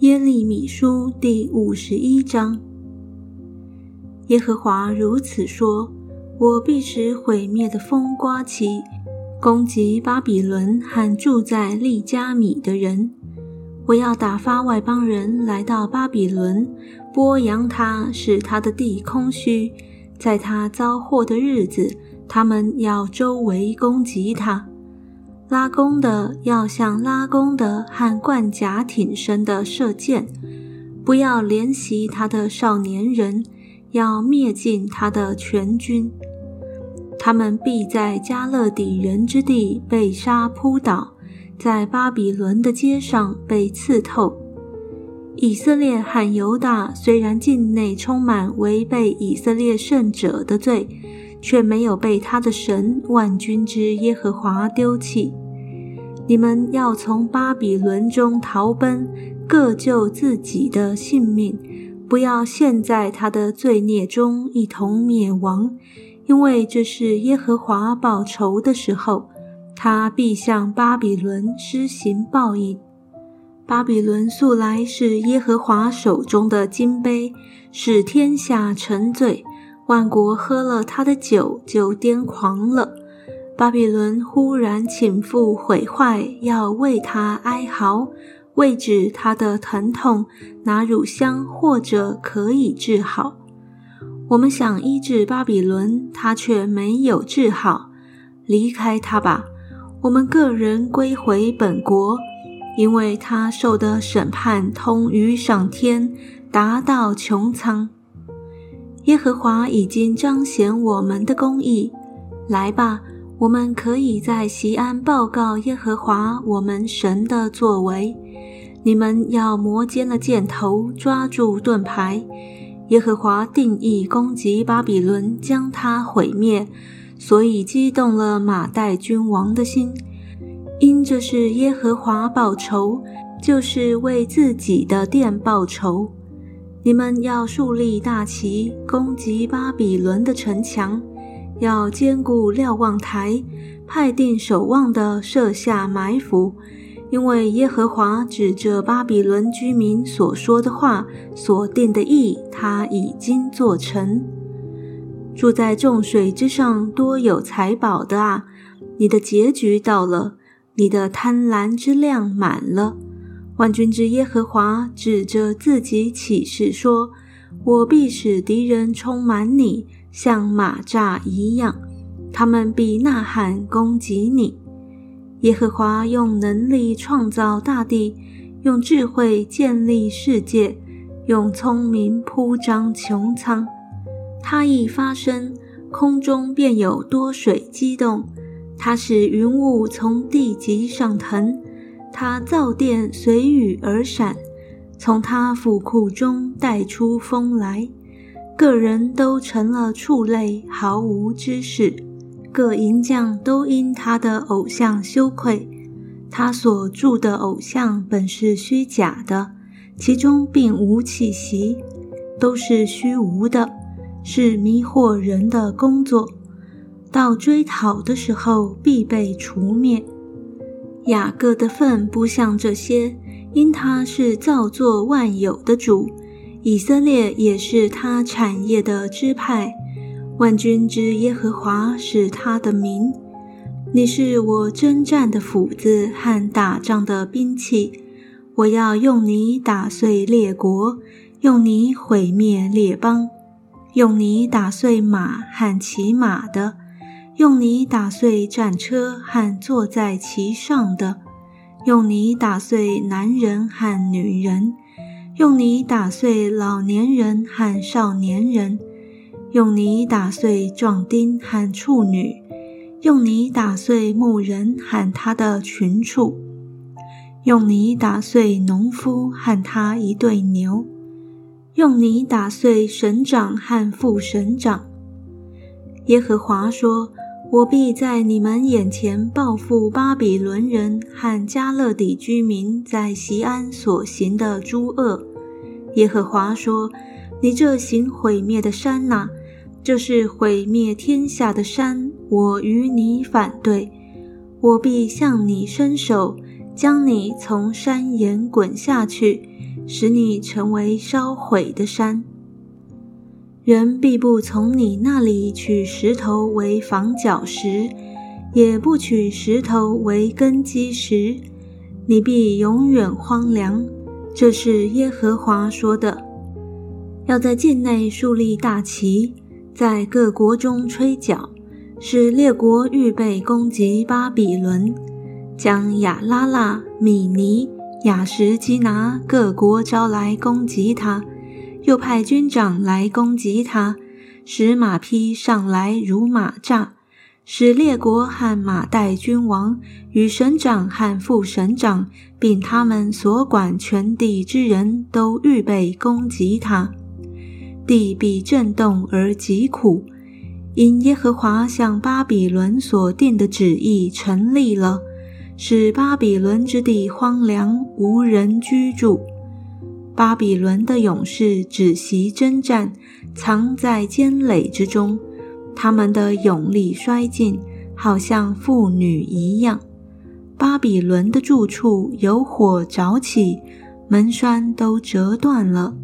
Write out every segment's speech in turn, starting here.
耶利米书第五十一章。耶和华如此说：“我必使毁灭的风刮起，攻击巴比伦和住在利加米的人。我要打发外邦人来到巴比伦，剥扬他，使他的地空虚。在他遭祸的日子，他们要周围攻击他。”拉弓的要像拉弓的和冠甲挺身的射箭，不要怜惜他的少年人，要灭尽他的全军。他们必在加勒底人之地被杀扑倒，在巴比伦的街上被刺透。以色列和犹大虽然境内充满违背以色列圣者的罪。却没有被他的神万军之耶和华丢弃。你们要从巴比伦中逃奔，各救自己的性命，不要陷在他的罪孽中一同灭亡，因为这是耶和华报仇的时候，他必向巴比伦施行报应。巴比伦素来是耶和华手中的金杯，使天下沉醉。万国喝了他的酒，就癫狂了。巴比伦忽然倾覆毁坏，要为他哀嚎，为止他的疼痛，拿乳香或者可以治好。我们想医治巴比伦，他却没有治好。离开他吧，我们个人归回本国，因为他受的审判通于上天，达到穹苍。耶和华已经彰显我们的公义，来吧，我们可以在西安报告耶和华我们神的作为。你们要磨尖了箭头，抓住盾牌。耶和华定义攻击巴比伦，将它毁灭，所以激动了马代君王的心，因这是耶和华报仇，就是为自己的殿报仇。你们要树立大旗，攻击巴比伦的城墙；要坚固瞭望台，派定守望的设下埋伏。因为耶和华指着巴比伦居民所说的话所定的意，他已经做成。住在众水之上、多有财宝的啊，你的结局到了，你的贪婪之量满了。万军之耶和华指着自己起誓说：“我必使敌人充满你，像马扎一样，他们必呐喊攻击你。”耶和华用能力创造大地，用智慧建立世界，用聪明铺张穹苍。他一发声，空中便有多水激动；他使云雾从地极上腾。他造电随雨而闪，从他府库中带出风来。个人都成了畜类，毫无知识。各银匠都因他的偶像羞愧。他所铸的偶像本是虚假的，其中并无气息，都是虚无的，是迷惑人的工作。到追讨的时候，必被除灭。雅各的份不像这些，因他是造作万有的主；以色列也是他产业的支派。万军之耶和华是他的名。你是我征战的斧子和打仗的兵器，我要用你打碎列国，用你毁灭列邦，用你打碎马和骑马的。用你打碎战车和坐在其上的，用你打碎男人和女人，用你打碎老年人和少年人，用你打碎壮丁和处女，用你打碎牧人和他的群畜，用你打碎农夫和他一对牛，用你打碎省长和副省长。耶和华说。我必在你们眼前报复巴比伦人和加勒底居民在西安所行的诸恶。耶和华说：“你这行毁灭的山哪，这是毁灭天下的山。我与你反对，我必向你伸手，将你从山岩滚下去，使你成为烧毁的山。人必不从你那里取石头为房角石，也不取石头为根基石，你必永远荒凉。这是耶和华说的。要在境内树立大旗，在各国中吹角，使列国预备攻击巴比伦。将亚拉腊、米尼、雅什基拿各国招来攻击他，又派军长来攻击他，使马匹上来如马扎，使列国和马代君王与省长和副省长，并他们所管全地之人都预备攻击他。地必震动而疾苦，因耶和华向巴比伦所定的旨意成立了。使巴比伦之地荒凉无人居住，巴比伦的勇士只习征战，藏在坚垒之中。他们的勇力衰尽，好像妇女一样。巴比伦的住处有火着起，门栓都折断了。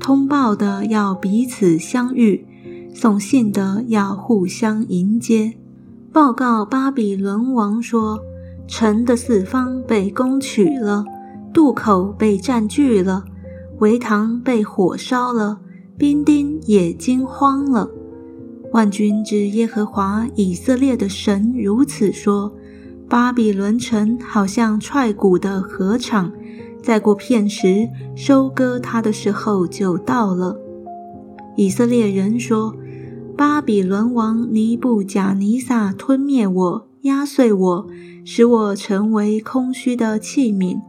通报的要彼此相遇，送信的要互相迎接，报告巴比伦王说。城的四方被攻取了，渡口被占据了，围塘被火烧了，兵丁也惊慌了。万军之耶和华以色列的神如此说：巴比伦城好像踹鼓的禾场，再过片时，收割它的时候就到了。以色列人说：巴比伦王尼布甲尼撒吞灭我。压碎我，使我成为空虚的器皿。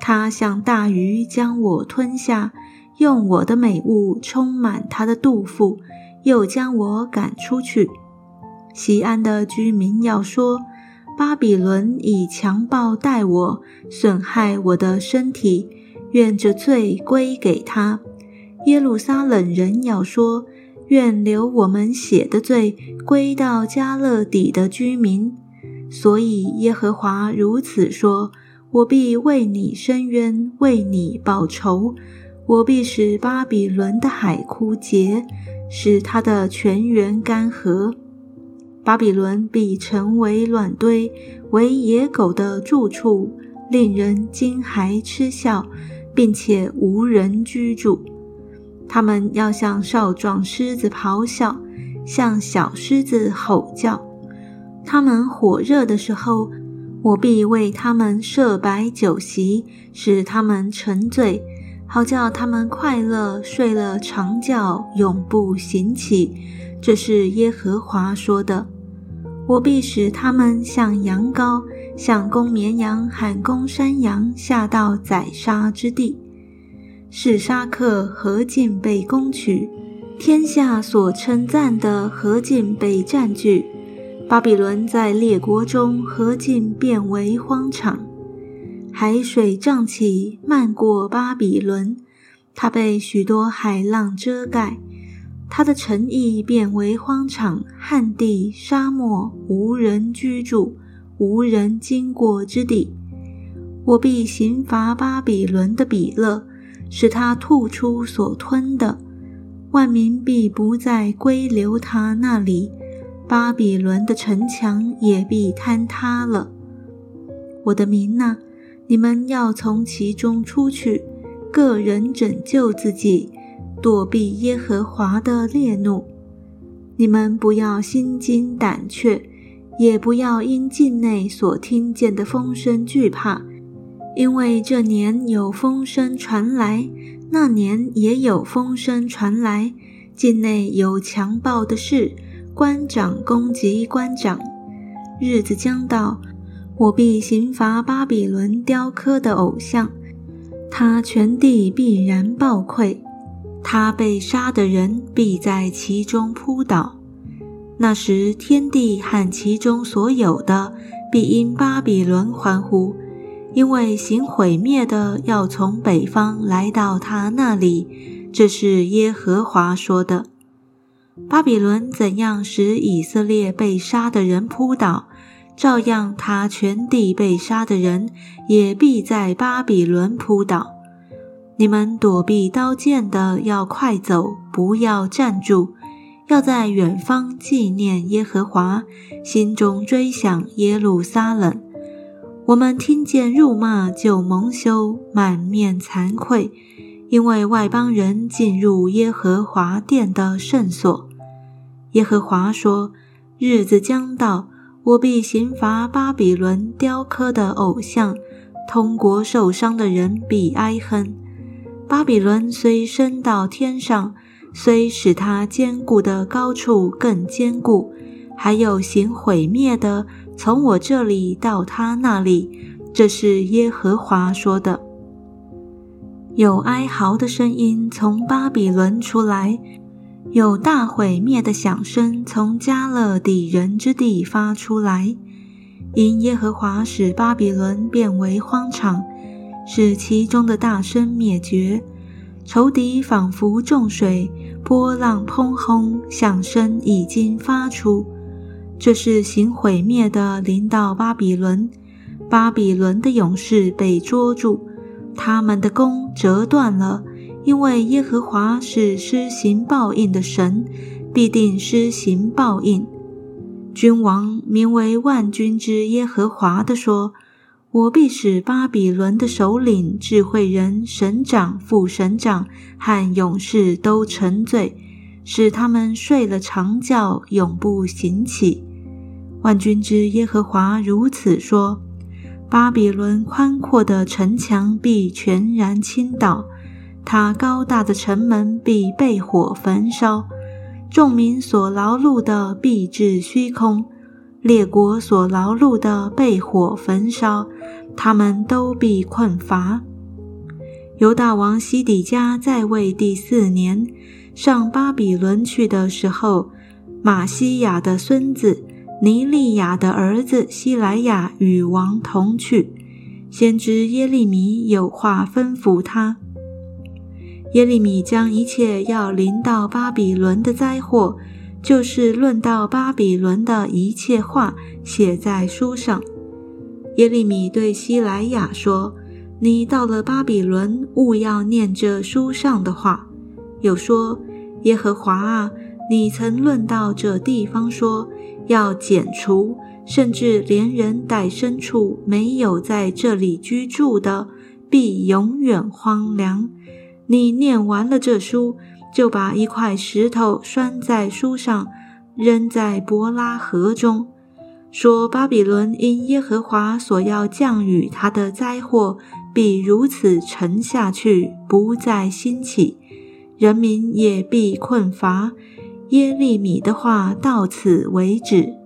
他像大鱼将我吞下，用我的美物充满他的肚腹，又将我赶出去。西安的居民要说：巴比伦以强暴待我，损害我的身体，愿这罪归给他。耶路撒冷人要说：愿流我们血的罪归到加勒底的居民。所以耶和华如此说：“我必为你伸冤，为你报仇。我必使巴比伦的海枯竭，使它的泉源干涸。巴比伦必成为卵堆，为野狗的住处，令人惊骇嗤笑，并且无人居住。他们要向少壮狮子咆哮，向小狮子吼叫。”他们火热的时候，我必为他们设摆酒席，使他们沉醉，好叫他们快乐睡了长觉，永不醒起。这是耶和华说的。我必使他们像羊羔，像公绵羊喊公山羊下到宰杀之地。是沙克何尽被攻取，天下所称赞的何尽被占据。巴比伦在列国中何尽变为荒场，海水涨起，漫过巴比伦，它被许多海浪遮盖，它的城邑变为荒场、旱地、沙漠，无人居住，无人经过之地。我必刑罚巴比伦的比勒，使他吐出所吞的，万民必不再归留他那里。巴比伦的城墙也必坍塌了。我的民呐，你们要从其中出去，个人拯救自己，躲避耶和华的烈怒。你们不要心惊胆怯，也不要因境内所听见的风声惧怕，因为这年有风声传来，那年也有风声传来，境内有强暴的事。官长攻击官长，日子将到，我必刑罚巴比伦雕刻的偶像，他全地必然暴溃，他被杀的人必在其中扑倒。那时，天地和其中所有的必因巴比伦欢呼，因为行毁灭的要从北方来到他那里。这是耶和华说的。巴比伦怎样使以色列被杀的人扑倒，照样，他全地被杀的人也必在巴比伦扑倒。你们躲避刀剑的，要快走，不要站住，要在远方纪念耶和华，心中追想耶路撒冷。我们听见辱骂，就蒙羞，满面惭愧，因为外邦人进入耶和华殿的圣所。耶和华说：“日子将到。”我必刑罚巴比伦雕刻的偶像，通国受伤的人必哀哼。巴比伦虽升到天上，虽使它坚固的高处更坚固，还有行毁灭的从我这里到他那里。这是耶和华说的。有哀嚎的声音从巴比伦出来。有大毁灭的响声从加勒底人之地发出来，因耶和华使巴比伦变为荒场，使其中的大声灭绝。仇敌仿佛重水，波浪砰轰，响声已经发出。这是行毁灭的临到巴比伦，巴比伦的勇士被捉住，他们的弓折断了。因为耶和华是施行报应的神，必定施行报应。君王名为万军之耶和华的说：“我必使巴比伦的首领、智慧人、神长、副神长和勇士都沉醉，使他们睡了长觉，永不醒起。”万军之耶和华如此说：“巴比伦宽阔的城墙必全然倾倒。”他高大的城门必被火焚烧，众民所劳碌的必至虚空，列国所劳碌的被火焚烧，他们都必困乏。犹大王西底家在位第四年，上巴比伦去的时候，马西亚的孙子尼利亚的儿子希莱亚与王同去，先知耶利米有话吩咐他。耶利米将一切要临到巴比伦的灾祸，就是论到巴比伦的一切话，写在书上。耶利米对希莱亚说：“你到了巴比伦，务要念这书上的话。”又说：“耶和华啊，你曾论到这地方说，要剪除，甚至连人带牲畜没有在这里居住的，必永远荒凉。”你念完了这书，就把一块石头拴在书上，扔在伯拉河中，说：“巴比伦因耶和华所要降雨他的灾祸，必如此沉下去，不再兴起，人民也必困乏。”耶利米的话到此为止。